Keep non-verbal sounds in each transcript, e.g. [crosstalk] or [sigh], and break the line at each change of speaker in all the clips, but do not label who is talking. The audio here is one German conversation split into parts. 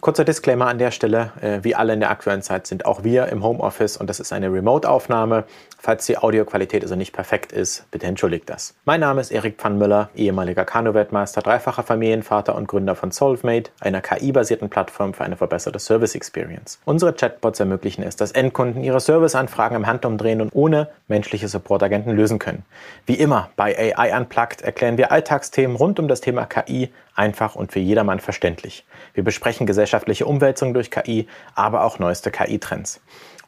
Kurzer Disclaimer an der Stelle, äh, wie alle in der aktuellen Zeit sind auch wir im Homeoffice und das ist eine Remote-Aufnahme. Falls die Audioqualität also nicht perfekt ist, bitte entschuldigt das. Mein Name ist Erik Pfannmüller, ehemaliger Kanu-Weltmeister, dreifacher Familienvater und Gründer von Solvemate, einer KI-basierten Plattform für eine verbesserte Service-Experience. Unsere Chatbots ermöglichen es, dass Endkunden ihre Serviceanfragen im Handumdrehen und ohne menschliche Support-Agenten lösen können. Wie immer bei AI Unplugged erklären wir Alltagsthemen rund um das Thema KI einfach und für jedermann verständlich. Wir besprechen gesellschaftliche Umwälzungen durch KI, aber auch neueste KI-Trends.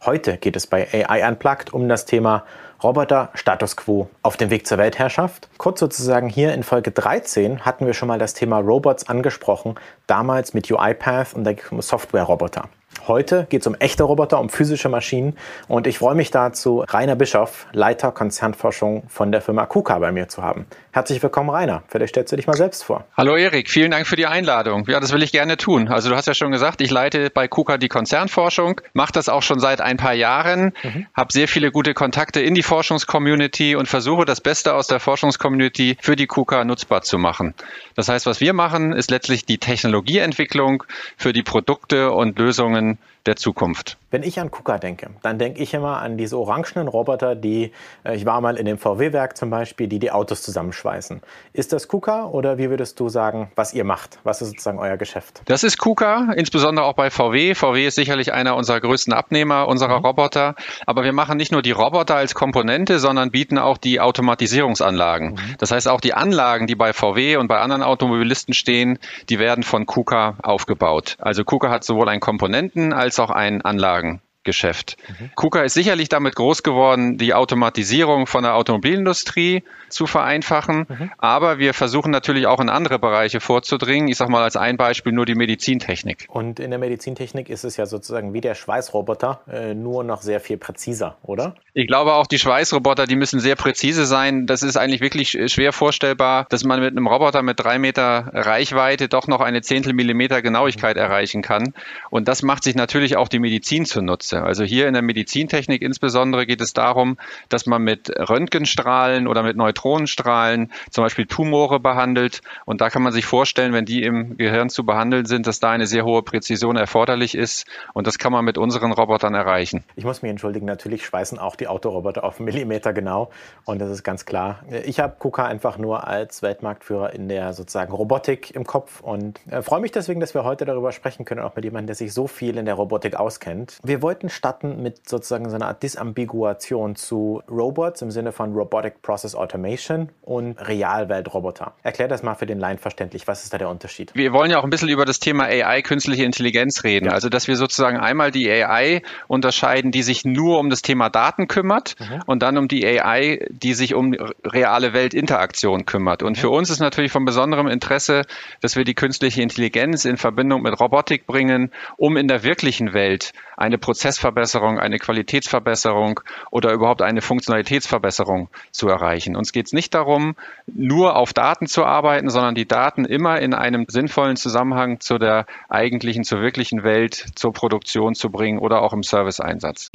Heute geht es bei AI Unplugged um das Thema Roboter Status Quo auf dem Weg zur Weltherrschaft. Kurz sozusagen hier in Folge 13 hatten wir schon mal das Thema Robots angesprochen, damals mit UiPath und der Software-Roboter. Heute geht es um echte Roboter, um physische Maschinen und ich freue mich dazu, Rainer Bischoff, Leiter Konzernforschung von der Firma KUKA bei mir zu haben. Herzlich willkommen, Rainer. Vielleicht stellst du dich mal selbst vor.
Hallo Erik, vielen Dank für die Einladung. Ja, das will ich gerne tun. Also du hast ja schon gesagt, ich leite bei KUKA die Konzernforschung, mache das auch schon seit ein paar Jahren, mhm. habe sehr viele gute Kontakte in die Forschungscommunity und versuche das Beste aus der Forschungscommunity für die KUKA nutzbar zu machen. Das heißt, was wir machen, ist letztlich die Technologieentwicklung für die Produkte und Lösungen der Zukunft.
Wenn ich an KUKA denke, dann denke ich immer an diese orangenen Roboter, die, äh, ich war mal in dem VW-Werk zum Beispiel, die die Autos zusammenschweißen. Ist das KUKA oder wie würdest du sagen, was ihr macht? Was ist sozusagen euer Geschäft?
Das ist KUKA, insbesondere auch bei VW. VW ist sicherlich einer unserer größten Abnehmer unserer mhm. Roboter. Aber wir machen nicht nur die Roboter als Komponente, sondern bieten auch die Automatisierungsanlagen. Mhm. Das heißt, auch die Anlagen, die bei VW und bei anderen Automobilisten stehen, die werden von KUKA aufgebaut. Also KUKA hat sowohl einen Komponenten als auch einen Anlagen. Geschäft. Mhm. KUKA ist sicherlich damit groß geworden, die Automatisierung von der Automobilindustrie zu vereinfachen. Mhm. Aber wir versuchen natürlich auch in andere Bereiche vorzudringen. Ich sage mal als ein Beispiel nur die Medizintechnik.
Und in der Medizintechnik ist es ja sozusagen wie der Schweißroboter, äh, nur noch sehr viel präziser, oder?
Ich glaube auch die Schweißroboter, die müssen sehr präzise sein. Das ist eigentlich wirklich schwer vorstellbar, dass man mit einem Roboter mit drei Meter Reichweite doch noch eine Zehntel Millimeter Genauigkeit mhm. erreichen kann. Und das macht sich natürlich auch die Medizin zunutze. Also hier in der Medizintechnik insbesondere geht es darum, dass man mit Röntgenstrahlen oder mit Neutronen Neutronenstrahlen zum Beispiel Tumore behandelt. Und da kann man sich vorstellen, wenn die im Gehirn zu behandeln sind, dass da eine sehr hohe Präzision erforderlich ist. Und das kann man mit unseren Robotern erreichen.
Ich muss mich entschuldigen, natürlich schweißen auch die Autoroboter auf Millimeter genau. Und das ist ganz klar. Ich habe KUKA einfach nur als Weltmarktführer in der sozusagen Robotik im Kopf und äh, freue mich deswegen, dass wir heute darüber sprechen können, auch mit jemandem, der sich so viel in der Robotik auskennt. Wir wollten starten mit sozusagen so einer Art Disambiguation zu Robots im Sinne von Robotic Process Automation. Automation und Realweltroboter. Erklär das mal für den Laien verständlich. Was ist da der Unterschied?
Wir wollen ja auch ein bisschen über das Thema AI, künstliche Intelligenz reden. Ja. Also, dass wir sozusagen einmal die AI unterscheiden, die sich nur um das Thema Daten kümmert mhm. und dann um die AI, die sich um reale Weltinteraktion kümmert. Und mhm. für uns ist natürlich von besonderem Interesse, dass wir die künstliche Intelligenz in Verbindung mit Robotik bringen, um in der wirklichen Welt eine Prozessverbesserung, eine Qualitätsverbesserung oder überhaupt eine Funktionalitätsverbesserung zu erreichen. Uns geht es nicht darum, nur auf Daten zu arbeiten, sondern die Daten immer in einem sinnvollen Zusammenhang zu der eigentlichen, zur wirklichen Welt, zur Produktion zu bringen oder auch im Serviceeinsatz.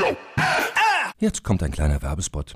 Jetzt kommt ein kleiner Werbespot.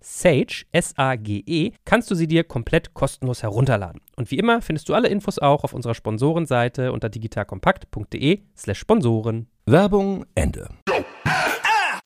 Sage, S-A-G-E, kannst du sie dir komplett kostenlos herunterladen. Und wie immer findest du alle Infos auch auf unserer Sponsorenseite unter digitalkompakt.de/slash Sponsoren.
Werbung Ende.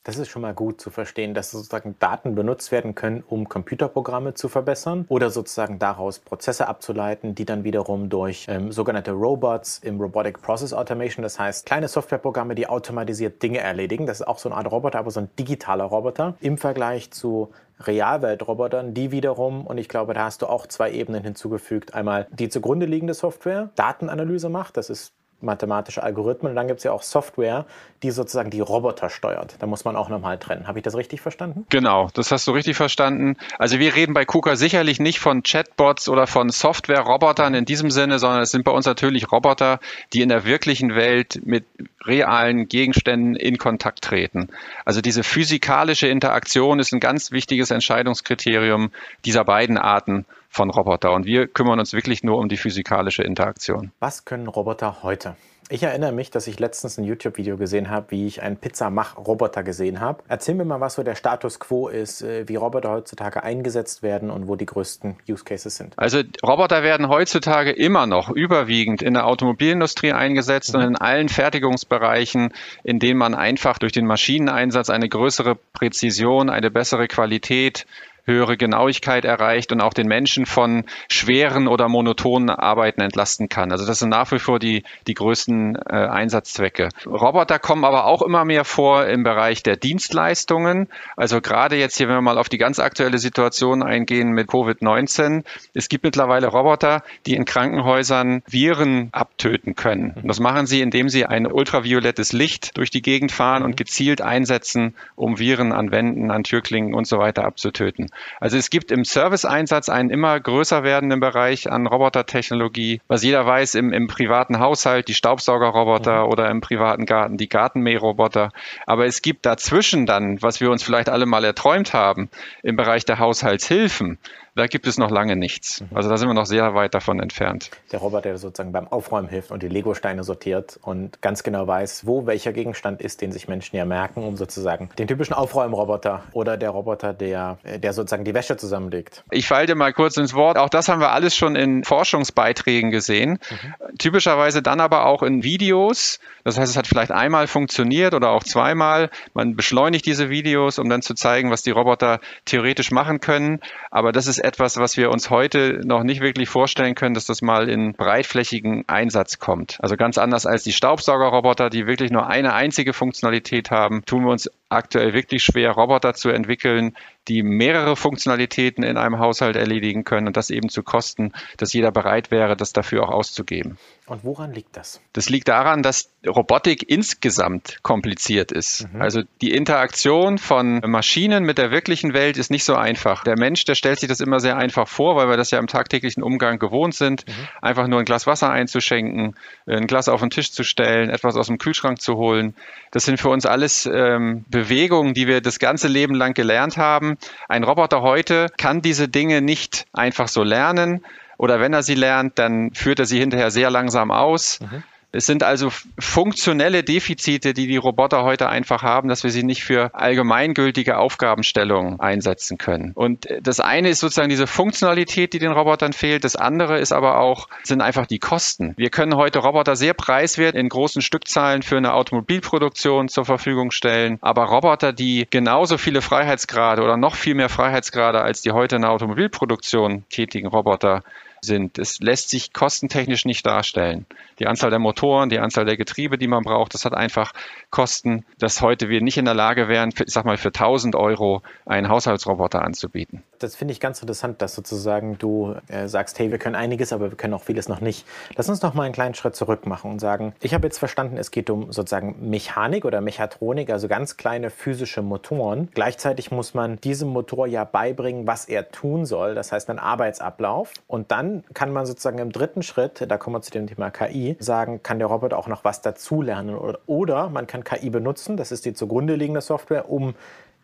Das ist schon mal gut zu verstehen, dass sozusagen Daten benutzt werden können, um Computerprogramme zu verbessern oder sozusagen daraus Prozesse abzuleiten, die dann wiederum durch ähm, sogenannte Robots im Robotic Process Automation, das heißt kleine Softwareprogramme, die automatisiert Dinge erledigen. Das ist auch so eine Art Roboter, aber so ein digitaler Roboter im Vergleich zu Realweltrobotern, die wiederum, und ich glaube, da hast du auch zwei Ebenen hinzugefügt, einmal die zugrunde liegende Software, Datenanalyse macht, das ist mathematische Algorithmen. Und dann gibt es ja auch Software, die sozusagen die Roboter steuert. Da muss man auch nochmal trennen. Habe ich das richtig verstanden?
Genau, das hast du richtig verstanden. Also wir reden bei KUKA sicherlich nicht von Chatbots oder von Software-Robotern in diesem Sinne, sondern es sind bei uns natürlich Roboter, die in der wirklichen Welt mit realen Gegenständen in Kontakt treten. Also diese physikalische Interaktion ist ein ganz wichtiges Entscheidungskriterium dieser beiden Arten von Roboter. Und wir kümmern uns wirklich nur um die physikalische Interaktion.
Was können Roboter heute? Ich erinnere mich, dass ich letztens ein YouTube-Video gesehen habe, wie ich einen Pizza-Mach-Roboter gesehen habe. Erzähl mir mal, was so der Status quo ist, äh, wie Roboter heutzutage eingesetzt werden und wo die größten Use Cases sind.
Also Roboter werden heutzutage immer noch überwiegend in der Automobilindustrie eingesetzt mhm. und in allen Fertigungsbereichen, in denen man einfach durch den Maschineneinsatz eine größere Präzision, eine bessere Qualität höhere Genauigkeit erreicht und auch den Menschen von schweren oder monotonen Arbeiten entlasten kann. Also das sind nach wie vor die, die größten äh, Einsatzzwecke. Roboter kommen aber auch immer mehr vor im Bereich der Dienstleistungen. Also gerade jetzt hier, wenn wir mal auf die ganz aktuelle Situation eingehen mit Covid-19. Es gibt mittlerweile Roboter, die in Krankenhäusern Viren abtöten können. Und das machen sie, indem sie ein ultraviolettes Licht durch die Gegend fahren und gezielt einsetzen, um Viren an Wänden, an Türklingen und so weiter abzutöten. Also es gibt im Serviceeinsatz einen immer größer werdenden Bereich an Robotertechnologie. Was jeder weiß, im, im privaten Haushalt die Staubsaugerroboter mhm. oder im privaten Garten die Gartenmähroboter. Aber es gibt dazwischen dann, was wir uns vielleicht alle mal erträumt haben, im Bereich der Haushaltshilfen da gibt es noch lange nichts. Mhm. Also da sind wir noch sehr weit davon entfernt.
Der Roboter, der sozusagen beim Aufräumen hilft und die Legosteine sortiert und ganz genau weiß, wo welcher Gegenstand ist, den sich Menschen ja merken, um sozusagen den typischen Aufräumroboter oder der Roboter, der, der sozusagen die Wäsche zusammenlegt.
Ich falle dir mal kurz ins Wort. Auch das haben wir alles schon in Forschungsbeiträgen gesehen. Mhm. Typischerweise dann aber auch in Videos. Das heißt, es hat vielleicht einmal funktioniert oder auch zweimal. Man beschleunigt diese Videos, um dann zu zeigen, was die Roboter theoretisch machen können. Aber das ist etwas, was wir uns heute noch nicht wirklich vorstellen können, dass das mal in breitflächigen Einsatz kommt. Also ganz anders als die Staubsaugerroboter, die wirklich nur eine einzige Funktionalität haben, tun wir uns aktuell wirklich schwer, Roboter zu entwickeln, die mehrere Funktionalitäten in einem Haushalt erledigen können und das eben zu Kosten, dass jeder bereit wäre, das dafür auch auszugeben.
Und woran liegt das?
Das liegt daran, dass Robotik insgesamt kompliziert ist. Mhm. Also die Interaktion von Maschinen mit der wirklichen Welt ist nicht so einfach. Der Mensch, der stellt sich das immer sehr einfach vor, weil wir das ja im tagtäglichen Umgang gewohnt sind, mhm. einfach nur ein Glas Wasser einzuschenken, ein Glas auf den Tisch zu stellen, etwas aus dem Kühlschrank zu holen. Das sind für uns alles ähm, Bewegungen, die wir das ganze Leben lang gelernt haben ein Roboter heute kann diese Dinge nicht einfach so lernen oder wenn er sie lernt, dann führt er sie hinterher sehr langsam aus. Mhm. Es sind also funktionelle Defizite, die die Roboter heute einfach haben, dass wir sie nicht für allgemeingültige Aufgabenstellungen einsetzen können. Und das eine ist sozusagen diese Funktionalität, die den Robotern fehlt. Das andere ist aber auch, sind einfach die Kosten. Wir können heute Roboter sehr preiswert in großen Stückzahlen für eine Automobilproduktion zur Verfügung stellen. Aber Roboter, die genauso viele Freiheitsgrade oder noch viel mehr Freiheitsgrade als die heute in der Automobilproduktion tätigen Roboter sind. Es lässt sich kostentechnisch nicht darstellen. Die Anzahl der Motoren, die Anzahl der Getriebe, die man braucht, das hat einfach Kosten, dass heute wir nicht in der Lage wären, ich sag mal, für 1000 Euro einen Haushaltsroboter anzubieten.
Das finde ich ganz interessant, dass sozusagen du äh, sagst, hey, wir können einiges, aber wir können auch vieles noch nicht. Lass uns noch mal einen kleinen Schritt zurück machen und sagen, ich habe jetzt verstanden, es geht um sozusagen Mechanik oder Mechatronik, also ganz kleine physische Motoren. Gleichzeitig muss man diesem Motor ja beibringen, was er tun soll, das heißt einen Arbeitsablauf. Und dann kann man sozusagen im dritten Schritt, da kommen wir zu dem Thema KI, sagen, kann der Roboter auch noch was dazulernen? Oder, oder man kann KI benutzen, das ist die zugrunde liegende Software, um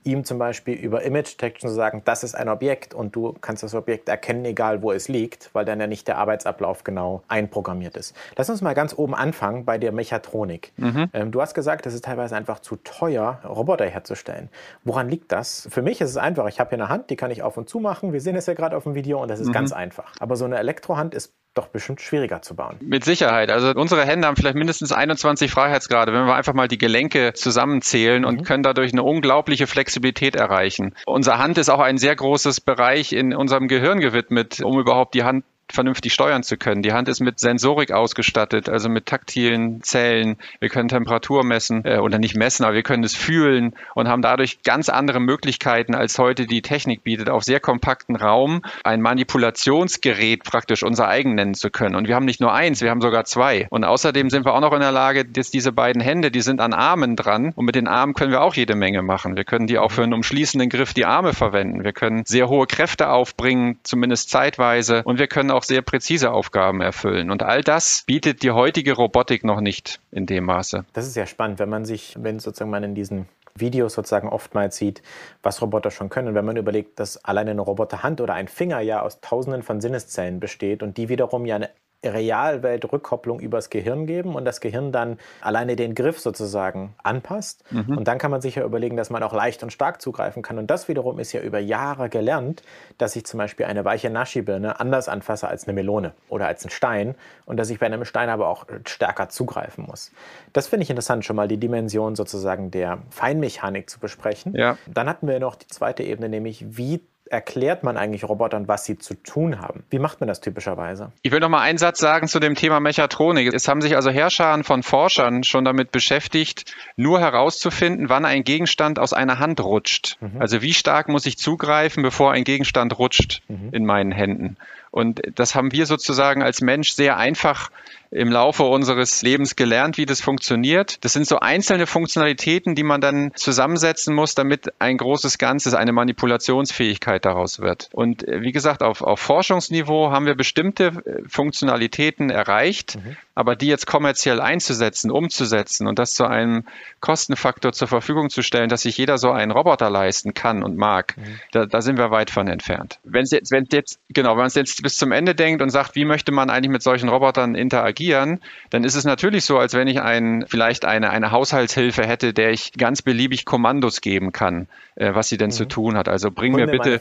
ihm zum Beispiel über Image Detection zu sagen, das ist ein Objekt und du kannst das Objekt erkennen, egal wo es liegt, weil dann ja nicht der Arbeitsablauf genau einprogrammiert ist. Lass uns mal ganz oben anfangen bei der Mechatronik. Mhm. Ähm, du hast gesagt, es ist teilweise einfach zu teuer, Roboter herzustellen. Woran liegt das? Für mich ist es einfach. Ich habe hier eine Hand, die kann ich auf und zu machen. Wir sehen es ja gerade auf dem Video und das ist mhm. ganz einfach. Aber so eine Elektrohand ist doch bestimmt schwieriger zu bauen.
Mit Sicherheit. Also unsere Hände haben vielleicht mindestens 21 Freiheitsgrade, wenn wir einfach mal die Gelenke zusammenzählen mhm. und können dadurch eine unglaubliche Flexibilität erreichen. Unsere Hand ist auch ein sehr großes Bereich in unserem Gehirn gewidmet, um überhaupt die Hand vernünftig steuern zu können. Die Hand ist mit Sensorik ausgestattet, also mit taktilen Zellen. Wir können Temperatur messen äh, oder nicht messen, aber wir können es fühlen und haben dadurch ganz andere Möglichkeiten, als heute die Technik bietet, auf sehr kompakten Raum ein Manipulationsgerät praktisch unser eigen nennen zu können. Und wir haben nicht nur eins, wir haben sogar zwei. Und außerdem sind wir auch noch in der Lage, dass diese beiden Hände, die sind an Armen dran und mit den Armen können wir auch jede Menge machen. Wir können die auch für einen umschließenden Griff die Arme verwenden. Wir können sehr hohe Kräfte aufbringen, zumindest zeitweise. Und wir können auch auch sehr präzise Aufgaben erfüllen. Und all das bietet die heutige Robotik noch nicht in dem Maße.
Das ist ja spannend, wenn man sich, wenn sozusagen man in diesen Videos sozusagen oftmals sieht, was Roboter schon können. Wenn man überlegt, dass alleine eine Roboterhand oder ein Finger ja aus Tausenden von Sinneszellen besteht und die wiederum ja eine Realwelt-Rückkopplung übers Gehirn geben und das Gehirn dann alleine den Griff sozusagen anpasst. Mhm. Und dann kann man sich ja überlegen, dass man auch leicht und stark zugreifen kann. Und das wiederum ist ja über Jahre gelernt, dass ich zum Beispiel eine weiche Naschi-Birne anders anfasse als eine Melone oder als einen Stein und dass ich bei einem Stein aber auch stärker zugreifen muss. Das finde ich interessant, schon mal die Dimension sozusagen der Feinmechanik zu besprechen. Ja. Dann hatten wir noch die zweite Ebene, nämlich wie erklärt man eigentlich Robotern, was sie zu tun haben? Wie macht man das typischerweise?
Ich will noch mal einen Satz sagen zu dem Thema Mechatronik. Es haben sich also Herrscharen von Forschern schon damit beschäftigt, nur herauszufinden, wann ein Gegenstand aus einer Hand rutscht. Mhm. Also wie stark muss ich zugreifen, bevor ein Gegenstand rutscht mhm. in meinen Händen. Und das haben wir sozusagen als Mensch sehr einfach im Laufe unseres Lebens gelernt, wie das funktioniert. Das sind so einzelne Funktionalitäten, die man dann zusammensetzen muss, damit ein großes Ganzes, eine Manipulationsfähigkeit daraus wird. Und äh, wie gesagt, auf, auf Forschungsniveau haben wir bestimmte äh, Funktionalitäten erreicht, mhm. aber die jetzt kommerziell einzusetzen, umzusetzen und das zu einem Kostenfaktor zur Verfügung zu stellen, dass sich jeder so einen Roboter leisten kann und mag, mhm. da, da sind wir weit von entfernt. Wenn es jetzt, wenn jetzt, genau, wenn man es jetzt bis zum Ende denkt und sagt, wie möchte man eigentlich mit solchen Robotern interagieren, agieren, dann ist es natürlich so, als wenn ich ein, vielleicht eine, eine Haushaltshilfe hätte, der ich ganz beliebig Kommandos geben kann, äh, was sie denn mhm. zu tun hat. Also bring hol mir, bitte,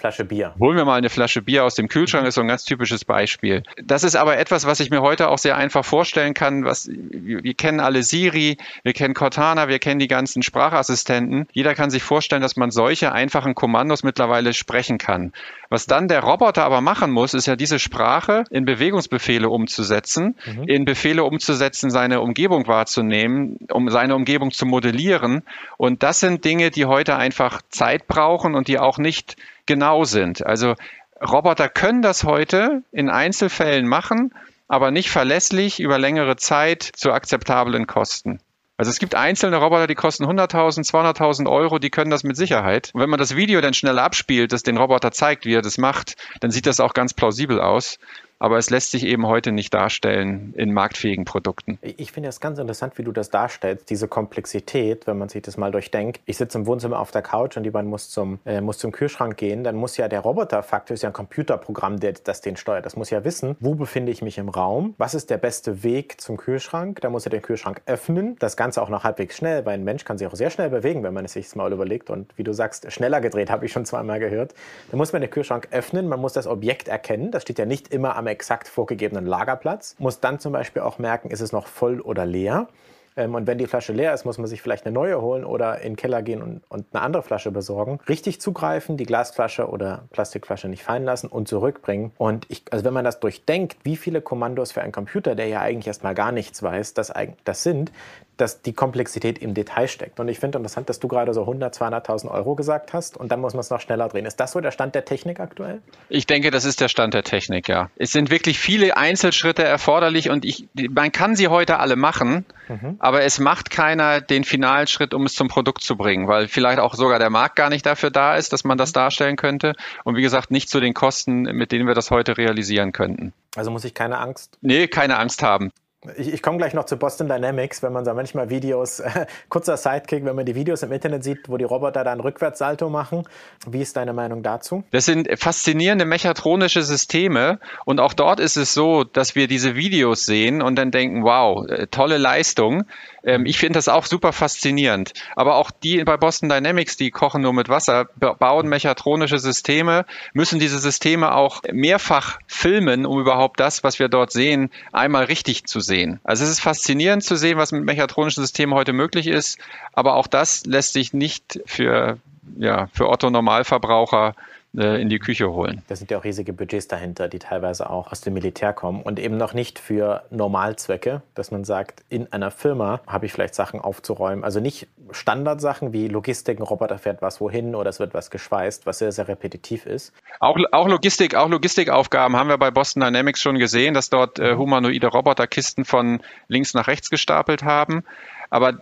hol mir mal eine Flasche Bier aus dem Kühlschrank, mhm. ist so ein ganz typisches Beispiel. Das ist aber etwas, was ich mir heute auch sehr einfach vorstellen kann. Was, wir, wir kennen alle Siri, wir kennen Cortana, wir kennen die ganzen Sprachassistenten. Jeder kann sich vorstellen, dass man solche einfachen Kommandos mittlerweile sprechen kann. Was dann der Roboter aber machen muss, ist ja diese Sprache in Bewegungsbefehle umzusetzen, mhm. in Befehle umzusetzen, seine Umgebung wahrzunehmen, um seine Umgebung zu modellieren. Und das sind Dinge, die heute einfach Zeit brauchen und die auch nicht genau sind. Also Roboter können das heute in Einzelfällen machen, aber nicht verlässlich über längere Zeit zu akzeptablen Kosten. Also es gibt einzelne Roboter, die kosten 100.000, 200.000 Euro, die können das mit Sicherheit. Und wenn man das Video dann schnell abspielt, das den Roboter zeigt, wie er das macht, dann sieht das auch ganz plausibel aus aber es lässt sich eben heute nicht darstellen in marktfähigen Produkten.
Ich finde es ganz interessant, wie du das darstellst, diese Komplexität, wenn man sich das mal durchdenkt. Ich sitze im Wohnzimmer auf der Couch und jemand muss zum, äh, muss zum Kühlschrank gehen, dann muss ja der Roboter faktisch ja ein Computerprogramm, der, das den steuert. Das muss ja wissen, wo befinde ich mich im Raum, was ist der beste Weg zum Kühlschrank. Da muss er den Kühlschrank öffnen, das Ganze auch noch halbwegs schnell, weil ein Mensch kann sich auch sehr schnell bewegen, wenn man es sich mal überlegt. Und wie du sagst, schneller gedreht, [laughs] habe ich schon zweimal gehört. Dann muss man den Kühlschrank öffnen, man muss das Objekt erkennen. Das steht ja nicht immer am exakt vorgegebenen Lagerplatz, muss dann zum Beispiel auch merken, ist es noch voll oder leer. Ähm, und wenn die Flasche leer ist, muss man sich vielleicht eine neue holen oder in den Keller gehen und, und, eine andere Flasche besorgen. Richtig zugreifen, die Glasflasche oder Plastikflasche nicht fallen lassen und zurückbringen. Und ich, also wenn man das durchdenkt, wie viele Kommandos für einen Computer, der ja eigentlich erstmal gar nichts weiß, das, das sind, dass die Komplexität im Detail steckt. Und ich finde interessant, dass du gerade so 100, 200.000 Euro gesagt hast und dann muss man es noch schneller drehen. Ist das so der Stand der Technik aktuell?
Ich denke, das ist der Stand der Technik, ja. Es sind wirklich viele Einzelschritte erforderlich und ich, man kann sie heute alle machen, mhm. aber es macht keiner den finalen Schritt, um es zum Produkt zu bringen, weil vielleicht auch sogar der Markt gar nicht dafür da ist, dass man das darstellen könnte und wie gesagt nicht zu den Kosten, mit denen wir das heute realisieren könnten.
Also muss ich keine Angst?
Nee, keine Angst haben.
Ich, ich komme gleich noch zu Boston Dynamics, wenn man so manchmal Videos, äh, [laughs] kurzer Sidekick, wenn man die Videos im Internet sieht, wo die Roboter dann Rückwärtssalto machen. Wie ist deine Meinung dazu?
Das sind faszinierende mechatronische Systeme und auch dort ist es so, dass wir diese Videos sehen und dann denken, wow, äh, tolle Leistung. Ähm, ich finde das auch super faszinierend. Aber auch die bei Boston Dynamics, die kochen nur mit Wasser, bauen mechatronische Systeme, müssen diese Systeme auch mehrfach filmen, um überhaupt das, was wir dort sehen, einmal richtig zu sehen. Also es ist faszinierend zu sehen, was mit mechatronischen Systemen heute möglich ist. Aber auch das lässt sich nicht für, ja, für Otto Normalverbraucher in die Küche holen.
Da sind ja auch riesige Budgets dahinter, die teilweise auch aus dem Militär kommen und eben noch nicht für Normalzwecke, dass man sagt, in einer Firma habe ich vielleicht Sachen aufzuräumen. Also nicht Standardsachen wie Logistik, ein Roboter fährt was wohin oder es wird was geschweißt, was sehr, sehr repetitiv ist.
Auch, auch Logistik, auch Logistikaufgaben haben wir bei Boston Dynamics schon gesehen, dass dort äh, humanoide Roboter Kisten von links nach rechts gestapelt haben. Aber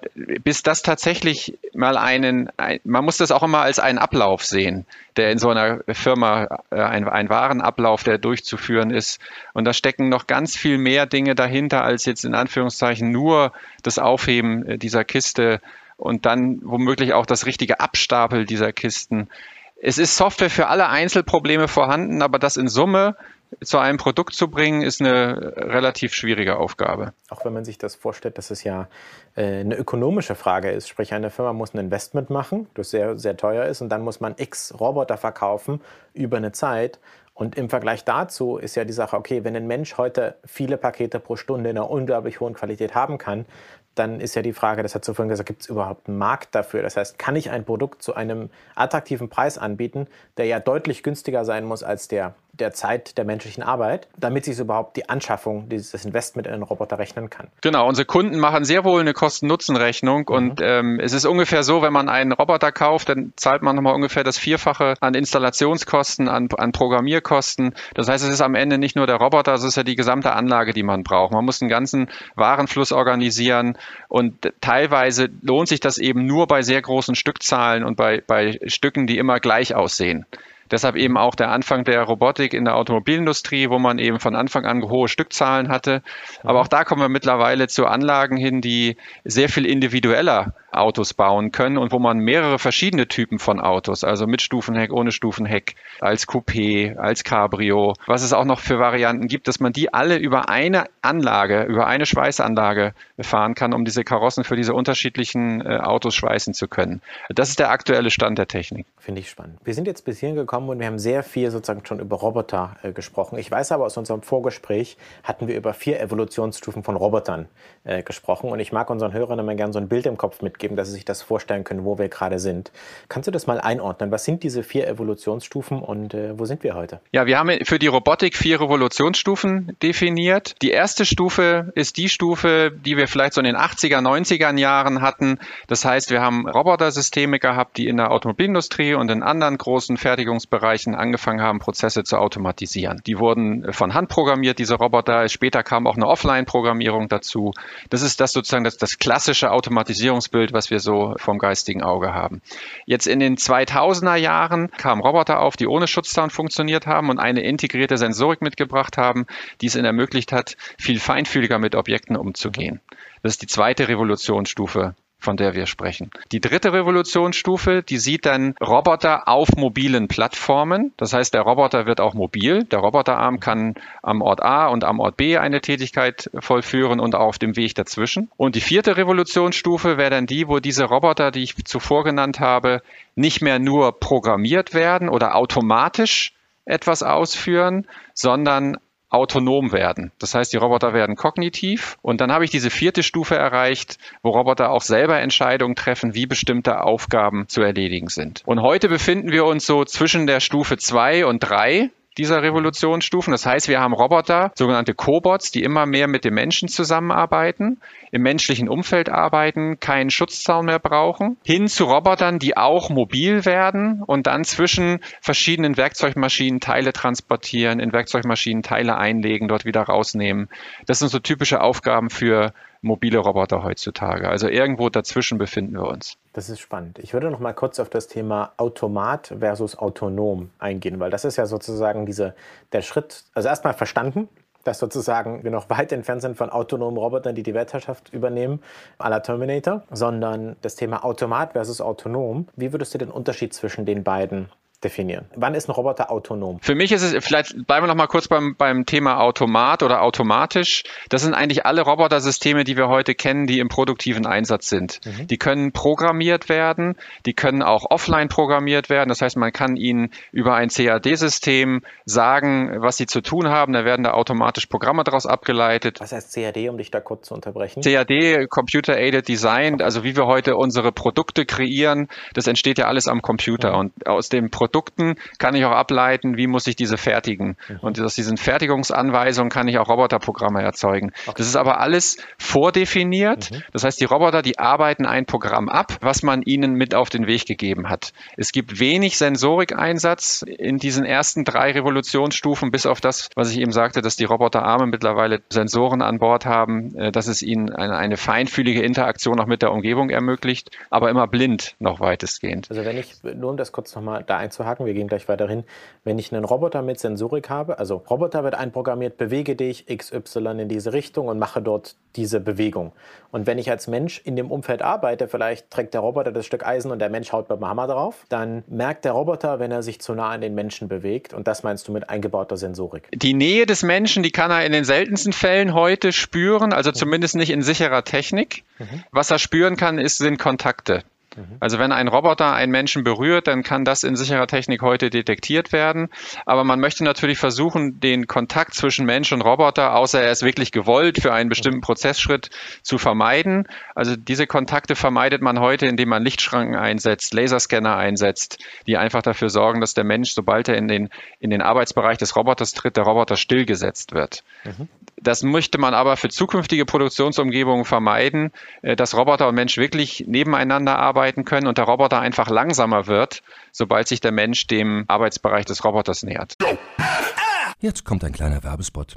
bis das tatsächlich mal einen, ein, man muss das auch immer als einen Ablauf sehen, der in so einer Firma äh, ein, ein Warenablauf, der durchzuführen ist. Und da stecken noch ganz viel mehr Dinge dahinter, als jetzt in Anführungszeichen nur das Aufheben äh, dieser Kiste und dann womöglich auch das richtige Abstapel dieser Kisten. Es ist Software für alle Einzelprobleme vorhanden, aber das in Summe zu einem Produkt zu bringen, ist eine relativ schwierige Aufgabe.
Auch wenn man sich das vorstellt, dass es ja äh, eine ökonomische Frage ist. Sprich, eine Firma muss ein Investment machen, das sehr, sehr teuer ist, und dann muss man x Roboter verkaufen über eine Zeit. Und im Vergleich dazu ist ja die Sache, okay, wenn ein Mensch heute viele Pakete pro Stunde in einer unglaublich hohen Qualität haben kann, dann ist ja die Frage, das hat so vorhin gesagt, gibt es überhaupt einen Markt dafür? Das heißt, kann ich ein Produkt zu einem attraktiven Preis anbieten, der ja deutlich günstiger sein muss als der der Zeit der menschlichen Arbeit, damit sich überhaupt die Anschaffung, dieses Investment in einen Roboter rechnen kann.
Genau, unsere Kunden machen sehr wohl eine Kosten-Nutzen-Rechnung mhm. und ähm, es ist ungefähr so, wenn man einen Roboter kauft, dann zahlt man nochmal ungefähr das Vierfache an Installationskosten, an, an Programmierkosten. Das heißt, es ist am Ende nicht nur der Roboter, es ist ja die gesamte Anlage, die man braucht. Man muss einen ganzen Warenfluss organisieren und teilweise lohnt sich das eben nur bei sehr großen Stückzahlen und bei, bei Stücken, die immer gleich aussehen. Deshalb eben auch der Anfang der Robotik in der Automobilindustrie, wo man eben von Anfang an hohe Stückzahlen hatte. Aber auch da kommen wir mittlerweile zu Anlagen hin, die sehr viel individueller Autos bauen können und wo man mehrere verschiedene Typen von Autos, also mit Stufenheck, ohne Stufenheck, als Coupé, als Cabrio, was es auch noch für Varianten gibt, dass man die alle über eine Anlage, über eine Schweißanlage fahren kann, um diese Karossen für diese unterschiedlichen äh, Autos schweißen zu können. Das ist der aktuelle Stand der Technik.
Finde ich spannend. Wir sind jetzt bis hierhin gekommen und wir haben sehr viel sozusagen schon über Roboter äh, gesprochen. Ich weiß aber aus unserem Vorgespräch hatten wir über vier Evolutionsstufen von Robotern äh, gesprochen und ich mag unseren Hörern immer gerne so ein Bild im Kopf mitgeben geben, dass sie sich das vorstellen können, wo wir gerade sind. Kannst du das mal einordnen? Was sind diese vier Evolutionsstufen und äh, wo sind wir heute?
Ja, wir haben für die Robotik vier Evolutionsstufen definiert. Die erste Stufe ist die Stufe, die wir vielleicht so in den 80er, 90er Jahren hatten. Das heißt, wir haben Robotersysteme gehabt, die in der Automobilindustrie und in anderen großen Fertigungsbereichen angefangen haben, Prozesse zu automatisieren. Die wurden von Hand programmiert, diese Roboter. Später kam auch eine Offline-Programmierung dazu. Das ist das sozusagen das, das klassische Automatisierungsbild, was wir so vom geistigen Auge haben. Jetzt in den 2000er Jahren kamen Roboter auf, die ohne Schutzzaun funktioniert haben und eine integrierte Sensorik mitgebracht haben, die es ihnen ermöglicht hat, viel feinfühliger mit Objekten umzugehen. Das ist die zweite Revolutionsstufe von der wir sprechen. Die dritte Revolutionsstufe, die sieht dann Roboter auf mobilen Plattformen. Das heißt, der Roboter wird auch mobil. Der Roboterarm kann am Ort A und am Ort B eine Tätigkeit vollführen und auf dem Weg dazwischen. Und die vierte Revolutionsstufe wäre dann die, wo diese Roboter, die ich zuvor genannt habe, nicht mehr nur programmiert werden oder automatisch etwas ausführen, sondern autonom werden. Das heißt, die Roboter werden kognitiv und dann habe ich diese vierte Stufe erreicht, wo Roboter auch selber Entscheidungen treffen, wie bestimmte Aufgaben zu erledigen sind. Und heute befinden wir uns so zwischen der Stufe zwei und drei dieser Revolutionsstufen. Das heißt, wir haben Roboter, sogenannte Cobots, die immer mehr mit dem Menschen zusammenarbeiten, im menschlichen Umfeld arbeiten, keinen Schutzzaun mehr brauchen, hin zu Robotern, die auch mobil werden und dann zwischen verschiedenen Werkzeugmaschinen Teile transportieren, in Werkzeugmaschinen Teile einlegen, dort wieder rausnehmen. Das sind so typische Aufgaben für mobile Roboter heutzutage. Also irgendwo dazwischen befinden wir uns.
Das ist spannend. Ich würde noch mal kurz auf das Thema Automat versus autonom eingehen, weil das ist ja sozusagen diese, der Schritt, also erstmal verstanden, dass sozusagen wir noch weit entfernt sind von autonomen Robotern, die die Weltherrschaft übernehmen, à la Terminator, sondern das Thema Automat versus autonom. Wie würdest du den Unterschied zwischen den beiden definieren? Wann ist ein Roboter autonom?
Für mich ist es, vielleicht bleiben wir noch mal kurz beim, beim Thema Automat oder automatisch. Das sind eigentlich alle Robotersysteme, die wir heute kennen, die im produktiven Einsatz sind. Mhm. Die können programmiert werden, die können auch offline programmiert werden. Das heißt, man kann ihnen über ein CAD-System sagen, was sie zu tun haben. Da werden da automatisch Programme daraus abgeleitet.
Was heißt CAD, um dich da kurz zu unterbrechen?
CAD, Computer Aided Design, also wie wir heute unsere Produkte kreieren, das entsteht ja alles am Computer. Mhm. Und aus dem Produkt Produkten kann ich auch ableiten, wie muss ich diese fertigen. Mhm. Und aus diesen Fertigungsanweisungen kann ich auch Roboterprogramme erzeugen. Okay. Das ist aber alles vordefiniert. Mhm. Das heißt, die Roboter, die arbeiten ein Programm ab, was man ihnen mit auf den Weg gegeben hat. Es gibt wenig Sensorikeinsatz in diesen ersten drei Revolutionsstufen, bis auf das, was ich eben sagte, dass die Roboterarme mittlerweile Sensoren an Bord haben, äh, dass es ihnen eine, eine feinfühlige Interaktion auch mit der Umgebung ermöglicht, aber immer blind noch weitestgehend.
Also wenn ich, nur um das kurz nochmal da einzuhalten, einzuhaken, wir gehen gleich weiter hin. Wenn ich einen Roboter mit Sensorik habe, also Roboter wird einprogrammiert, bewege dich XY in diese Richtung und mache dort diese Bewegung. Und wenn ich als Mensch in dem Umfeld arbeite, vielleicht trägt der Roboter das Stück Eisen und der Mensch haut mit dem Hammer drauf, dann merkt der Roboter, wenn er sich zu nah an den Menschen bewegt. Und das meinst du mit eingebauter Sensorik.
Die Nähe des Menschen, die kann er in den seltensten Fällen heute spüren, also mhm. zumindest nicht in sicherer Technik. Mhm. Was er spüren kann, ist, sind Kontakte. Mhm. Also wenn ein Roboter einen Menschen berührt, dann kann das in sicherer Technik heute detektiert werden. Aber man möchte natürlich versuchen, den Kontakt zwischen Mensch und Roboter, außer er ist wirklich gewollt, für einen bestimmten mhm. Prozessschritt zu vermeiden. Also diese Kontakte vermeidet man heute, indem man Lichtschranken einsetzt, Laserscanner einsetzt, die einfach dafür sorgen, dass der Mensch, sobald er in den, in den Arbeitsbereich des Roboters tritt, der Roboter stillgesetzt wird. Mhm. Das möchte man aber für zukünftige Produktionsumgebungen vermeiden, äh, dass Roboter und Mensch wirklich nebeneinander arbeiten können und der Roboter einfach langsamer wird, sobald sich der Mensch dem Arbeitsbereich des Roboters nähert.
Jetzt kommt ein kleiner Werbespot.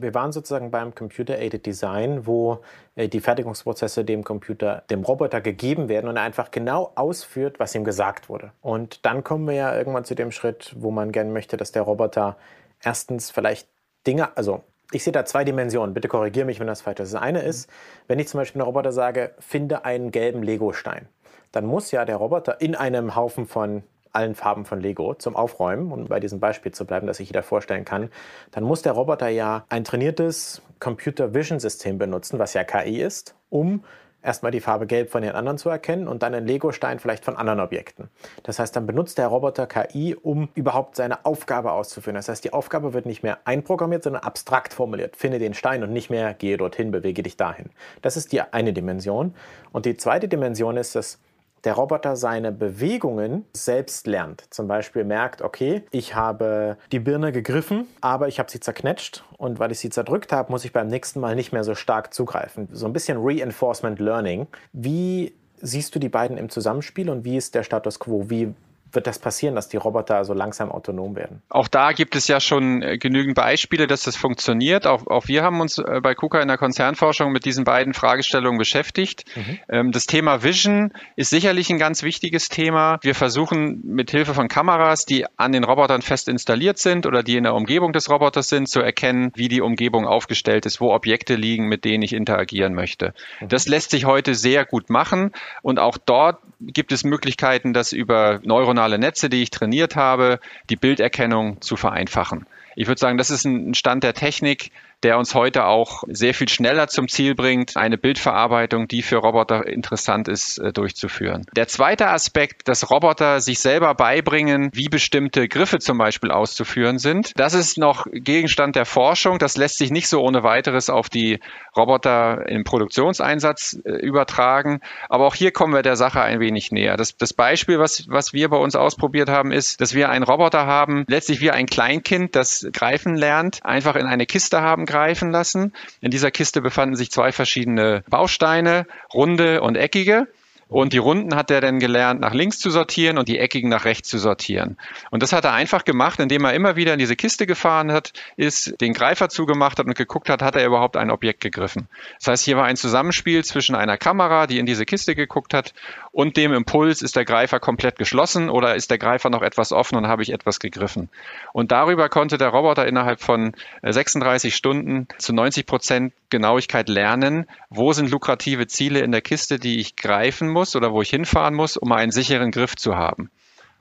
Wir waren sozusagen beim Computer-Aided Design, wo äh, die Fertigungsprozesse dem Computer, dem Roboter gegeben werden und er einfach genau ausführt, was ihm gesagt wurde. Und dann kommen wir ja irgendwann zu dem Schritt, wo man gerne möchte, dass der Roboter erstens vielleicht Dinge, also ich sehe da zwei Dimensionen. Bitte korrigiere mich, wenn das falsch ist. Das eine ist, wenn ich zum Beispiel einem Roboter sage, finde einen gelben Legostein, dann muss ja der Roboter in einem Haufen von allen Farben von Lego zum Aufräumen, um bei diesem Beispiel zu bleiben, das sich jeder vorstellen kann, dann muss der Roboter ja ein trainiertes Computer Vision System benutzen, was ja KI ist, um erstmal die Farbe Gelb von den anderen zu erkennen und dann einen Lego-Stein vielleicht von anderen Objekten. Das heißt, dann benutzt der Roboter KI, um überhaupt seine Aufgabe auszuführen. Das heißt, die Aufgabe wird nicht mehr einprogrammiert, sondern abstrakt formuliert. Finde den Stein und nicht mehr gehe dorthin, bewege dich dahin. Das ist die eine Dimension. Und die zweite Dimension ist, dass der Roboter seine Bewegungen selbst lernt. Zum Beispiel merkt, okay, ich habe die Birne gegriffen, aber ich habe sie zerknetscht und weil ich sie zerdrückt habe, muss ich beim nächsten Mal nicht mehr so stark zugreifen. So ein bisschen Reinforcement Learning. Wie siehst du die beiden im Zusammenspiel und wie ist der Status quo? Wie wird das passieren, dass die Roboter so langsam autonom werden?
Auch da gibt es ja schon äh, genügend Beispiele, dass das funktioniert. Auch, auch wir haben uns äh, bei KUKA in der Konzernforschung mit diesen beiden Fragestellungen beschäftigt. Mhm. Ähm, das Thema Vision ist sicherlich ein ganz wichtiges Thema. Wir versuchen mit Hilfe von Kameras, die an den Robotern fest installiert sind oder die in der Umgebung des Roboters sind, zu erkennen, wie die Umgebung aufgestellt ist, wo Objekte liegen, mit denen ich interagieren möchte. Mhm. Das lässt sich heute sehr gut machen und auch dort gibt es Möglichkeiten, das über neuronale Netze, die ich trainiert habe, die Bilderkennung zu vereinfachen. Ich würde sagen, das ist ein Stand der Technik, der uns heute auch sehr viel schneller zum Ziel bringt, eine Bildverarbeitung, die für Roboter interessant ist, äh, durchzuführen. Der zweite Aspekt, dass Roboter sich selber beibringen, wie bestimmte Griffe zum Beispiel auszuführen sind, das ist noch Gegenstand der Forschung. Das lässt sich nicht so ohne weiteres auf die Roboter im Produktionseinsatz äh, übertragen. Aber auch hier kommen wir der Sache ein wenig näher. Das, das Beispiel, was, was wir bei uns ausprobiert haben, ist, dass wir einen Roboter haben, letztlich wie ein Kleinkind, das greifen lernt, einfach in eine Kiste haben greifen lassen. In dieser Kiste befanden sich zwei verschiedene Bausteine, runde und eckige. Und die Runden hat er dann gelernt, nach links zu sortieren und die eckigen nach rechts zu sortieren. Und das hat er einfach gemacht, indem er immer wieder in diese Kiste gefahren hat, ist, den Greifer zugemacht hat und geguckt hat, hat er überhaupt ein Objekt gegriffen. Das heißt, hier war ein Zusammenspiel zwischen einer Kamera, die in diese Kiste geguckt hat, und dem Impuls, ist der Greifer komplett geschlossen oder ist der Greifer noch etwas offen und habe ich etwas gegriffen. Und darüber konnte der Roboter innerhalb von 36 äh, Stunden zu 90 Prozent Genauigkeit lernen, wo sind lukrative Ziele in der Kiste, die ich greifen muss muss oder wo ich hinfahren muss, um einen sicheren Griff zu haben.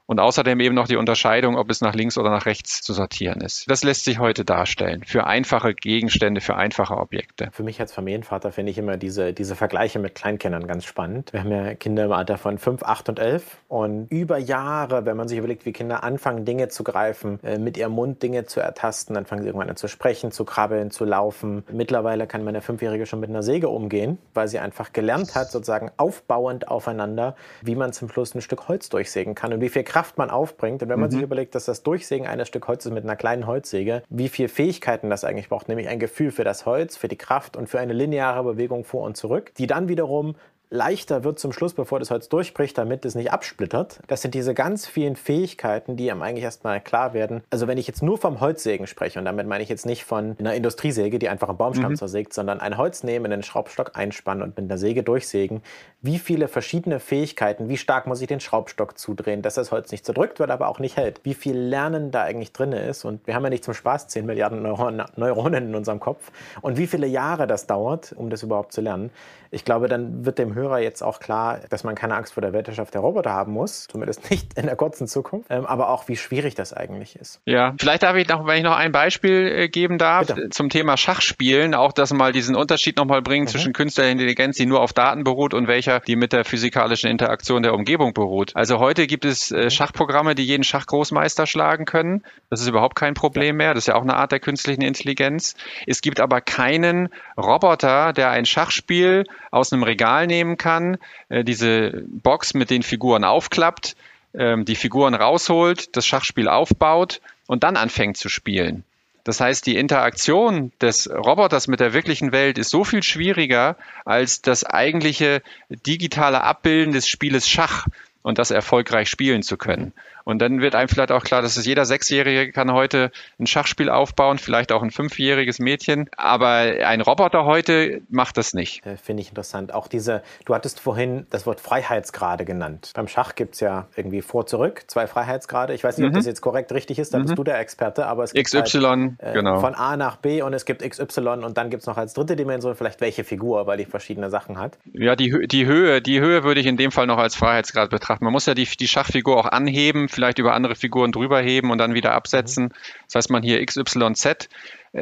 Und außerdem eben noch die Unterscheidung, ob es nach links oder nach rechts zu sortieren ist. Das lässt sich heute darstellen für einfache Gegenstände, für einfache Objekte.
Für mich als Familienvater finde ich immer diese, diese Vergleiche mit Kleinkindern ganz spannend. Wir haben ja Kinder im Alter von 5, 8 und 11 und über Jahre, wenn man sich überlegt, wie Kinder anfangen, Dinge zu greifen, äh, mit ihrem Mund Dinge zu ertasten, dann fangen sie irgendwann an zu sprechen, zu krabbeln, zu laufen. Mittlerweile kann meine Fünfjährige schon mit einer Säge umgehen, weil sie einfach gelernt hat, sozusagen aufbauend aufeinander, wie man zum Schluss ein Stück Holz durchsägen kann und wie viel Kraft Kraft man aufbringt. Und wenn man mhm. sich überlegt, dass das Durchsägen eines Stück Holzes mit einer kleinen Holzsäge, wie viel Fähigkeiten das eigentlich braucht, nämlich ein Gefühl für das Holz, für die Kraft und für eine lineare Bewegung vor und zurück, die dann wiederum leichter wird zum Schluss, bevor das Holz durchbricht, damit es nicht absplittert. Das sind diese ganz vielen Fähigkeiten, die einem eigentlich erstmal klar werden. Also wenn ich jetzt nur vom Holzsägen spreche, und damit meine ich jetzt nicht von einer Industriesäge, die einfach einen Baumstamm mhm. zersägt, sondern ein Holz nehmen, einen Schraubstock einspannen und mit einer Säge durchsägen, wie viele verschiedene Fähigkeiten, wie stark muss ich den Schraubstock zudrehen, dass das Holz nicht zerdrückt wird, aber auch nicht hält. Wie viel Lernen da eigentlich drin ist. Und wir haben ja nicht zum Spaß 10 Milliarden Neuronen in unserem Kopf. Und wie viele Jahre das dauert, um das überhaupt zu lernen. Ich glaube, dann wird dem Hörer jetzt auch klar, dass man keine Angst vor der Weltherrschaft der Roboter haben muss, zumindest nicht in der kurzen Zukunft, ähm, aber auch wie schwierig das eigentlich ist.
Ja, vielleicht darf ich noch, wenn ich noch ein Beispiel äh, geben darf, Bitte. zum Thema Schachspielen, auch dass mal diesen Unterschied nochmal bringen mhm. zwischen künstlicher Intelligenz, die nur auf Daten beruht und welcher, die mit der physikalischen Interaktion der Umgebung beruht. Also heute gibt es äh, mhm. Schachprogramme, die jeden Schachgroßmeister schlagen können. Das ist überhaupt kein Problem mehr. Das ist ja auch eine Art der künstlichen Intelligenz. Es gibt aber keinen Roboter, der ein Schachspiel aus einem Regal nehmen kann, äh, diese Box mit den Figuren aufklappt, äh, die Figuren rausholt, das Schachspiel aufbaut und dann anfängt zu spielen. Das heißt, die Interaktion des Roboters mit der wirklichen Welt ist so viel schwieriger als das eigentliche digitale Abbilden des Spieles Schach und das erfolgreich spielen zu können. Und dann wird einem vielleicht auch klar, dass es jeder Sechsjährige kann heute ein Schachspiel aufbauen, vielleicht auch ein fünfjähriges Mädchen. Aber ein Roboter heute macht das nicht.
Äh, Finde ich interessant. Auch diese, du hattest vorhin das Wort Freiheitsgrade genannt. Beim Schach gibt es ja irgendwie vor, zurück, zwei Freiheitsgrade. Ich weiß nicht, mhm. ob das jetzt korrekt richtig ist, da mhm. bist du der Experte, aber es gibt
XY, halt, äh, genau.
von A nach B und es gibt XY und dann gibt es noch als dritte Dimension vielleicht welche Figur, weil die verschiedene Sachen hat.
Ja, die, die Höhe, die Höhe würde ich in dem Fall noch als Freiheitsgrad betrachten. Man muss ja die, die Schachfigur auch anheben, vielleicht über andere Figuren drüber heben und dann wieder absetzen. Mhm. Das heißt, man hier XYZ.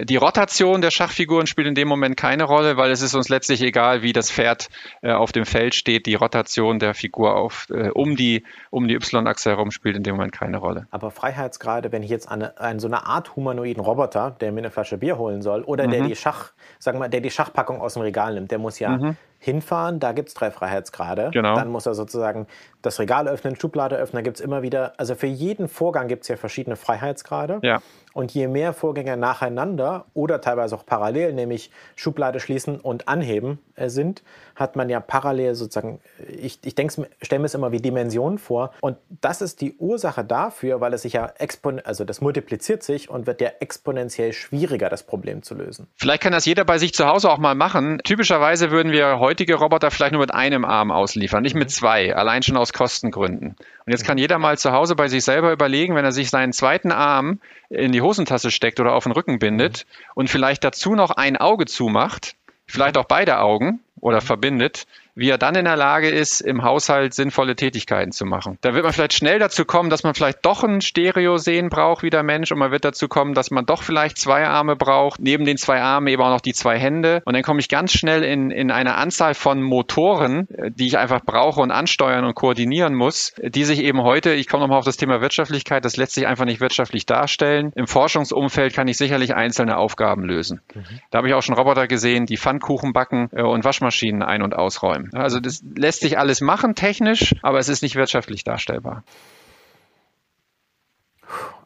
Die Rotation der Schachfiguren spielt in dem Moment keine Rolle, weil es ist uns letztlich egal, wie das Pferd äh, auf dem Feld steht. Die Rotation der Figur auf, äh, um die, um die Y-Achse herum spielt in dem Moment keine Rolle.
Aber Freiheitsgrade, wenn ich jetzt an, an so eine Art humanoiden Roboter, der mir eine Flasche Bier holen soll, oder mhm. der die Schach, sagen wir, der die Schachpackung aus dem Regal nimmt, der muss ja mhm hinfahren, da gibt es drei Freiheitsgrade. Genau. Dann muss er sozusagen das Regal öffnen, Schublade öffnen, da gibt es immer wieder, also für jeden Vorgang gibt es ja verschiedene Freiheitsgrade. Ja. Und je mehr Vorgänge nacheinander oder teilweise auch parallel, nämlich Schublade schließen und anheben sind, hat man ja parallel sozusagen, ich, ich denke, stelle mir es immer wie Dimensionen vor. Und das ist die Ursache dafür, weil es sich ja expon also das multipliziert sich und wird ja exponentiell schwieriger, das Problem zu lösen.
Vielleicht kann das jeder bei sich zu Hause auch mal machen. Typischerweise würden wir heutige Roboter vielleicht nur mit einem Arm ausliefern, nicht mit zwei, allein schon aus Kostengründen. Und jetzt kann jeder mal zu Hause bei sich selber überlegen, wenn er sich seinen zweiten Arm in die Hosentasche steckt oder auf den Rücken bindet und vielleicht dazu noch ein Auge zumacht, vielleicht auch beide Augen oder verbindet, wie er dann in der Lage ist, im Haushalt sinnvolle Tätigkeiten zu machen. Da wird man vielleicht schnell dazu kommen, dass man vielleicht doch ein Stereo sehen braucht wie der Mensch und man wird dazu kommen, dass man doch vielleicht zwei Arme braucht, neben den zwei Armen eben auch noch die zwei Hände und dann komme ich ganz schnell in, in eine Anzahl von Motoren, äh, die ich einfach brauche und ansteuern und koordinieren muss, die sich eben heute, ich komme nochmal auf das Thema Wirtschaftlichkeit, das lässt sich einfach nicht wirtschaftlich darstellen. Im Forschungsumfeld kann ich sicherlich einzelne Aufgaben lösen. Mhm. Da habe ich auch schon Roboter gesehen, die Pfannkuchen backen äh, und Waschmaschinen ein- und ausräumen. Also das lässt sich alles machen technisch, aber es ist nicht wirtschaftlich darstellbar.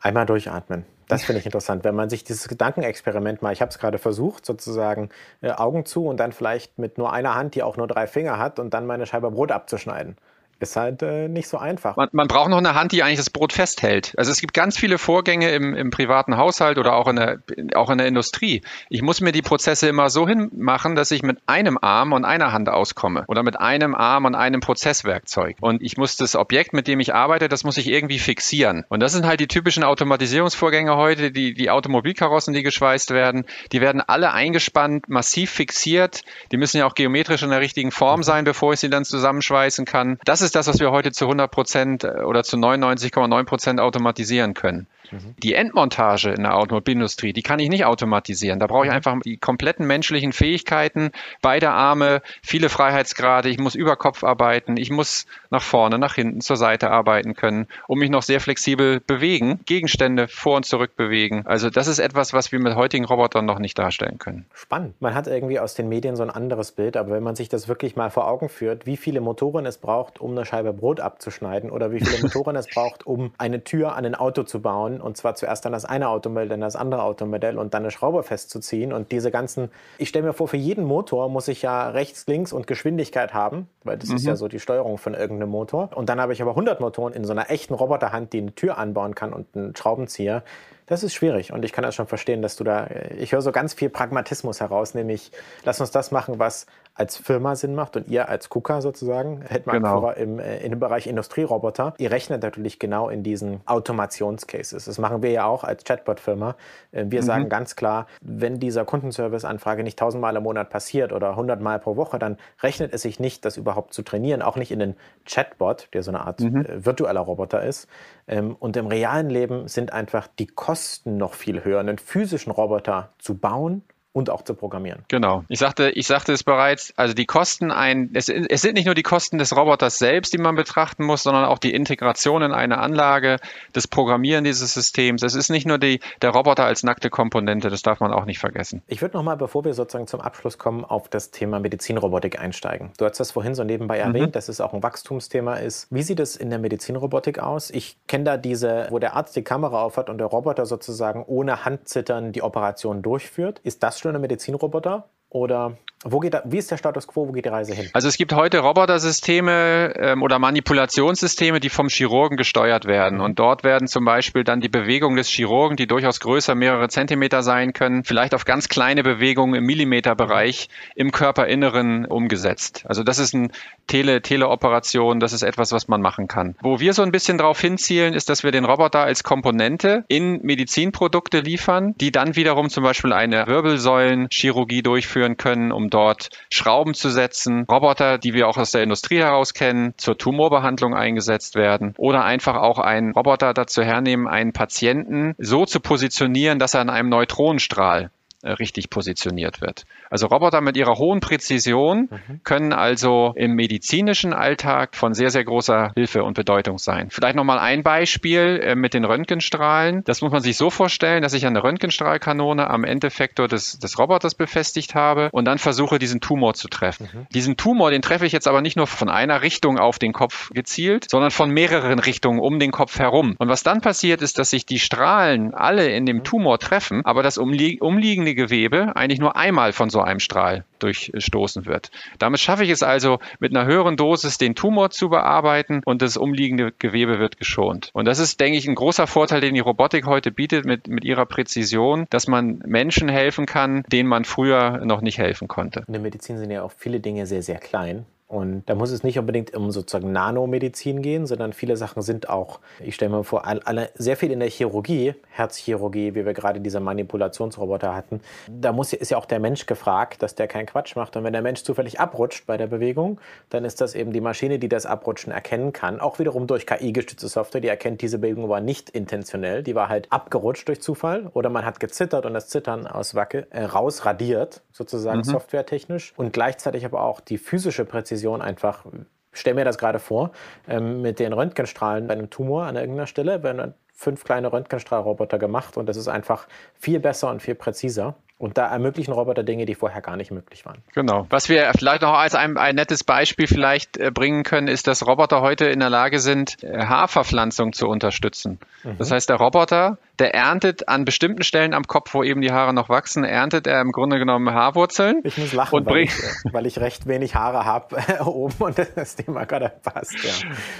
Einmal durchatmen. Das finde ich interessant. Wenn man sich dieses Gedankenexperiment mal, ich habe es gerade versucht, sozusagen äh, Augen zu und dann vielleicht mit nur einer Hand, die auch nur drei Finger hat, und dann meine Scheibe Brot abzuschneiden. Ist halt äh, nicht so einfach.
Man, man, braucht noch eine Hand, die eigentlich das Brot festhält. Also es gibt ganz viele Vorgänge im, im privaten Haushalt oder auch in, der, auch in der Industrie. Ich muss mir die Prozesse immer so hinmachen, dass ich mit einem Arm und einer Hand auskomme oder mit einem Arm und einem Prozesswerkzeug. Und ich muss das Objekt, mit dem ich arbeite, das muss ich irgendwie fixieren. Und das sind halt die typischen Automatisierungsvorgänge heute, die, die Automobilkarossen, die geschweißt werden. Die werden alle eingespannt, massiv fixiert. Die müssen ja auch geometrisch in der richtigen Form sein, bevor ich sie dann zusammenschweißen kann. Das ist ist das, was wir heute zu 100 Prozent äh, oder zu 99,9 Prozent automatisieren können. Mhm. Die Endmontage in der Automobilindustrie, die kann ich nicht automatisieren. Da brauche ich einfach die kompletten menschlichen Fähigkeiten, beide Arme, viele Freiheitsgrade. Ich muss über Kopf arbeiten. Ich muss nach vorne, nach hinten, zur Seite arbeiten können, um mich noch sehr flexibel bewegen, Gegenstände vor und zurück bewegen. Also das ist etwas, was wir mit heutigen Robotern noch nicht darstellen können.
Spannend. Man hat irgendwie aus den Medien so ein anderes Bild, aber wenn man sich das wirklich mal vor Augen führt, wie viele Motoren es braucht, um eine Scheibe Brot abzuschneiden oder wie viele [laughs] Motoren es braucht, um eine Tür an ein Auto zu bauen und zwar zuerst dann das eine Automodell, dann das andere Automodell und dann eine Schraube festzuziehen und diese ganzen, ich stelle mir vor, für jeden Motor muss ich ja rechts, links und Geschwindigkeit haben, weil das mhm. ist ja mhm. so die Steuerung von irgendeinem Motor und dann habe ich aber 100 Motoren in so einer echten Roboterhand, die eine Tür anbauen kann und einen Schraubenzieher. Das ist schwierig und ich kann das schon verstehen, dass du da, ich höre so ganz viel Pragmatismus heraus, nämlich lass uns das machen, was als Firma Sinn macht und ihr als KUKA sozusagen, Hetman genau. im, äh, in dem Bereich Industrieroboter, ihr rechnet natürlich genau in diesen Automationscases. Das machen wir ja auch als Chatbot-Firma. Äh, wir mhm. sagen ganz klar, wenn dieser Kundenservice-Anfrage nicht tausendmal im Monat passiert oder hundertmal pro Woche, dann rechnet es sich nicht, das überhaupt zu trainieren, auch nicht in den Chatbot, der so eine Art mhm. äh, virtueller Roboter ist. Ähm, und im realen Leben sind einfach die Kosten noch viel höher, einen physischen Roboter zu bauen und auch zu programmieren.
Genau. Ich sagte, ich sagte es bereits, also die Kosten ein, es, es, sind nicht nur die Kosten des Roboters selbst, die man betrachten muss, sondern auch die Integration in eine Anlage, das Programmieren dieses Systems. Es ist nicht nur die, der Roboter als nackte Komponente, das darf man auch nicht vergessen.
Ich würde nochmal, bevor wir sozusagen zum Abschluss kommen, auf das Thema Medizinrobotik einsteigen. Du hast das vorhin so nebenbei mhm. erwähnt, dass es auch ein Wachstumsthema ist. Wie sieht es in der Medizinrobotik aus? Ich kenne da diese, wo der Arzt die Kamera aufhat und der Roboter sozusagen ohne Handzittern die Operation durchführt. Ist das schon eine Medizinroboter? Oder wo geht, wie ist der Status quo, wo geht die Reise hin?
Also es gibt heute Robotersysteme ähm, oder Manipulationssysteme, die vom Chirurgen gesteuert werden. Und dort werden zum Beispiel dann die Bewegungen des Chirurgen, die durchaus größer, mehrere Zentimeter sein können, vielleicht auf ganz kleine Bewegungen im Millimeterbereich im Körperinneren umgesetzt. Also das ist eine Tele Teleoperation, das ist etwas, was man machen kann. Wo wir so ein bisschen drauf hinzielen, ist, dass wir den Roboter als Komponente in Medizinprodukte liefern, die dann wiederum zum Beispiel eine Wirbelsäulenchirurgie durchführen können, um dort Schrauben zu setzen, Roboter, die wir auch aus der Industrie heraus kennen, zur Tumorbehandlung eingesetzt werden oder einfach auch einen Roboter dazu hernehmen, einen Patienten so zu positionieren, dass er an einem Neutronenstrahl richtig positioniert wird. Also Roboter mit ihrer hohen Präzision mhm. können also im medizinischen Alltag von sehr, sehr großer Hilfe und Bedeutung sein. Vielleicht nochmal ein Beispiel äh, mit den Röntgenstrahlen. Das muss man sich so vorstellen, dass ich eine Röntgenstrahlkanone am Endeffektor des, des Roboters befestigt habe und dann versuche, diesen Tumor zu treffen. Mhm. Diesen Tumor, den treffe ich jetzt aber nicht nur von einer Richtung auf den Kopf gezielt, sondern von mehreren Richtungen um den Kopf herum. Und was dann passiert, ist, dass sich die Strahlen alle in dem mhm. Tumor treffen, aber das umliegende Gewebe eigentlich nur einmal von so einem Strahl durchstoßen wird. Damit schaffe ich es also, mit einer höheren Dosis den Tumor zu bearbeiten und das umliegende Gewebe wird geschont. Und das ist, denke ich, ein großer Vorteil, den die Robotik heute bietet mit, mit ihrer Präzision, dass man Menschen helfen kann, denen man früher noch nicht helfen konnte.
In der Medizin sind ja auch viele Dinge sehr, sehr klein. Und da muss es nicht unbedingt um sozusagen Nanomedizin gehen, sondern viele Sachen sind auch, ich stelle mir vor, alle, sehr viel in der Chirurgie, Herzchirurgie, wie wir gerade diese Manipulationsroboter hatten, da muss, ist ja auch der Mensch gefragt, dass der keinen Quatsch macht. Und wenn der Mensch zufällig abrutscht bei der Bewegung, dann ist das eben die Maschine, die das Abrutschen erkennen kann. Auch wiederum durch KI-gestützte Software, die erkennt, diese Bewegung war nicht intentionell, die war halt abgerutscht durch Zufall oder man hat gezittert und das Zittern aus Wacke äh, rausradiert, sozusagen mhm. softwaretechnisch. Und gleichzeitig aber auch die physische Präzision Präzision einfach, stell mir das gerade vor, ähm, mit den Röntgenstrahlen bei einem Tumor an irgendeiner Stelle, werden fünf kleine Röntgenstrahlroboter gemacht und das ist einfach viel besser und viel präziser. Und da ermöglichen Roboter Dinge, die vorher gar nicht möglich waren.
Genau. Was wir vielleicht noch als ein, ein nettes Beispiel vielleicht äh, bringen können, ist, dass Roboter heute in der Lage sind, äh, Haarverpflanzung zu unterstützen. Mhm. Das heißt, der Roboter, der erntet an bestimmten Stellen am Kopf, wo eben die Haare noch wachsen, erntet er im Grunde genommen Haarwurzeln.
Ich muss lachen, weil, ich, äh, weil, ich, recht wenig Haare habe [laughs] oben und das Thema gerade passt. Ja.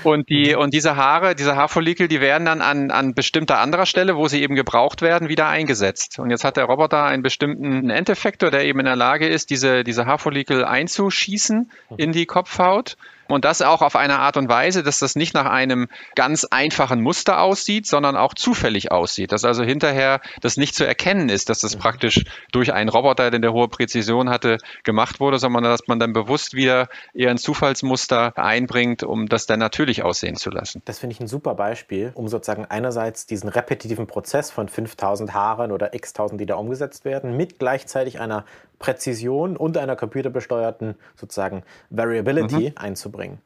Und, die, und diese Haare, diese Haarfollikel, die werden dann an, an bestimmter anderer Stelle, wo sie eben gebraucht werden, wieder eingesetzt. Und jetzt hat der Roboter einen bestimmten bestimmten Endeffektor, der eben in der Lage ist, diese, diese Haarfollikel einzuschießen in die Kopfhaut und das auch auf eine Art und Weise, dass das nicht nach einem ganz einfachen Muster aussieht, sondern auch zufällig aussieht. Dass also hinterher das nicht zu erkennen ist, dass das mhm. praktisch durch einen Roboter, der eine hohe Präzision hatte, gemacht wurde, sondern dass man dann bewusst wieder eher ein Zufallsmuster einbringt, um das dann natürlich aussehen zu lassen.
Das finde ich ein super Beispiel, um sozusagen einerseits diesen repetitiven Prozess von 5000 Haaren oder x tausend, die da umgesetzt werden, mit gleichzeitig einer Präzision und einer computerbesteuerten sozusagen Variability mhm. einzubringen.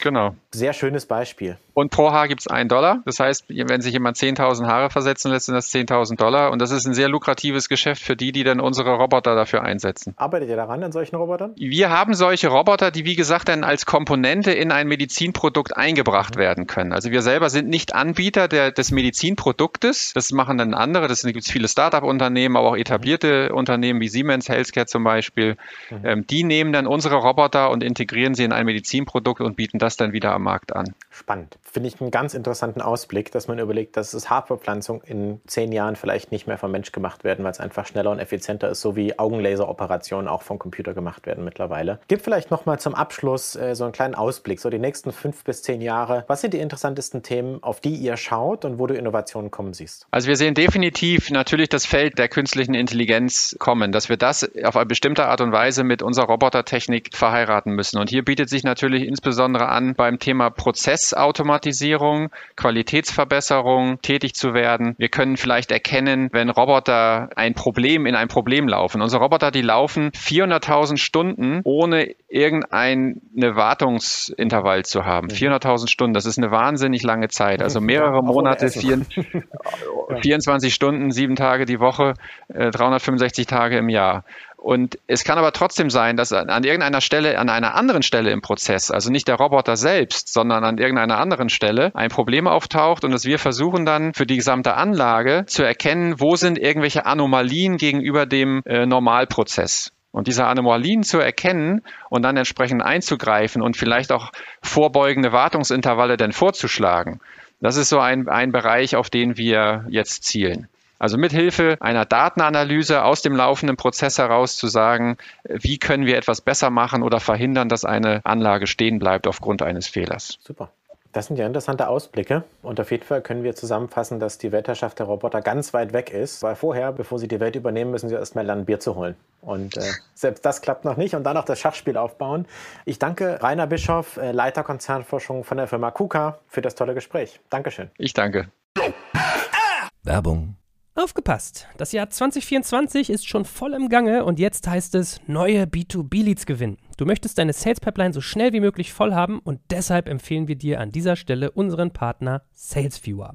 Genau.
Sehr schönes Beispiel.
Und pro Haar gibt es einen Dollar. Das heißt, wenn sich jemand 10.000 Haare versetzen lässt, sind das 10.000 Dollar. Und das ist ein sehr lukratives Geschäft für die, die dann unsere Roboter dafür einsetzen.
Arbeitet ihr daran an solchen Robotern?
Wir haben solche Roboter, die wie gesagt dann als Komponente in ein Medizinprodukt eingebracht mhm. werden können. Also wir selber sind nicht Anbieter der, des Medizinproduktes. Das machen dann andere. Das gibt es viele Start-up-Unternehmen, aber auch etablierte mhm. Unternehmen wie Siemens Healthcare zum Beispiel. Mhm. Ähm, die nehmen dann unsere Roboter und integrieren sie in ein Medizinprodukt und bieten das dann wieder am Markt an.
Spannend. Finde ich einen ganz interessanten Ausblick, dass man überlegt, dass es Haarverpflanzung in zehn Jahren vielleicht nicht mehr vom Mensch gemacht werden, weil es einfach schneller und effizienter ist, so wie Augenlaseroperationen auch vom Computer gemacht werden mittlerweile. Gib vielleicht noch mal zum Abschluss äh, so einen kleinen Ausblick, so die nächsten fünf bis zehn Jahre. Was sind die interessantesten Themen, auf die ihr schaut und wo du Innovationen kommen siehst?
Also wir sehen definitiv natürlich das Feld der künstlichen Intelligenz kommen, dass wir das auf eine bestimmte Art und Weise mit unserer Robotertechnik verheiraten müssen. Und hier bietet sich natürlich insbesondere an, beim Thema Prozessautomatisierung, Qualitätsverbesserung tätig zu werden. Wir können vielleicht erkennen, wenn Roboter ein Problem in ein Problem laufen. Unsere Roboter, die laufen 400.000 Stunden ohne irgendeine Wartungsintervall zu haben. 400.000 Stunden, das ist eine wahnsinnig lange Zeit. Also mehrere Monate, 24 [laughs] Stunden, sieben Tage die Woche, 365 äh, Tage im Jahr. Und es kann aber trotzdem sein, dass an irgendeiner Stelle, an einer anderen Stelle im Prozess, also nicht der Roboter selbst, sondern an irgendeiner anderen Stelle ein Problem auftaucht und dass wir versuchen dann für die gesamte Anlage zu erkennen, wo sind irgendwelche Anomalien gegenüber dem äh, Normalprozess. Und diese Anomalien zu erkennen und dann entsprechend einzugreifen und vielleicht auch vorbeugende Wartungsintervalle dann vorzuschlagen. Das ist so ein, ein Bereich, auf den wir jetzt zielen. Also mithilfe einer Datenanalyse aus dem laufenden Prozess heraus zu sagen, wie können wir etwas besser machen oder verhindern, dass eine Anlage stehen bleibt aufgrund eines Fehlers.
Super. Das sind ja interessante Ausblicke. Und auf jeden Fall können wir zusammenfassen, dass die Weltherrschaft der Roboter ganz weit weg ist, weil vorher, bevor sie die Welt übernehmen, müssen sie erstmal lernen, Bier zu holen. Und äh, [laughs] selbst das klappt noch nicht und dann noch das Schachspiel aufbauen. Ich danke Rainer Bischoff, äh, Leiter Konzernforschung von der Firma KUKA, für das tolle Gespräch. Dankeschön.
Ich danke.
Werbung
Aufgepasst! Das Jahr 2024 ist schon voll im Gange und jetzt heißt es neue B2B-Leads gewinnen. Du möchtest deine Sales Pipeline so schnell wie möglich voll haben und deshalb empfehlen wir dir an dieser Stelle unseren Partner SalesViewer.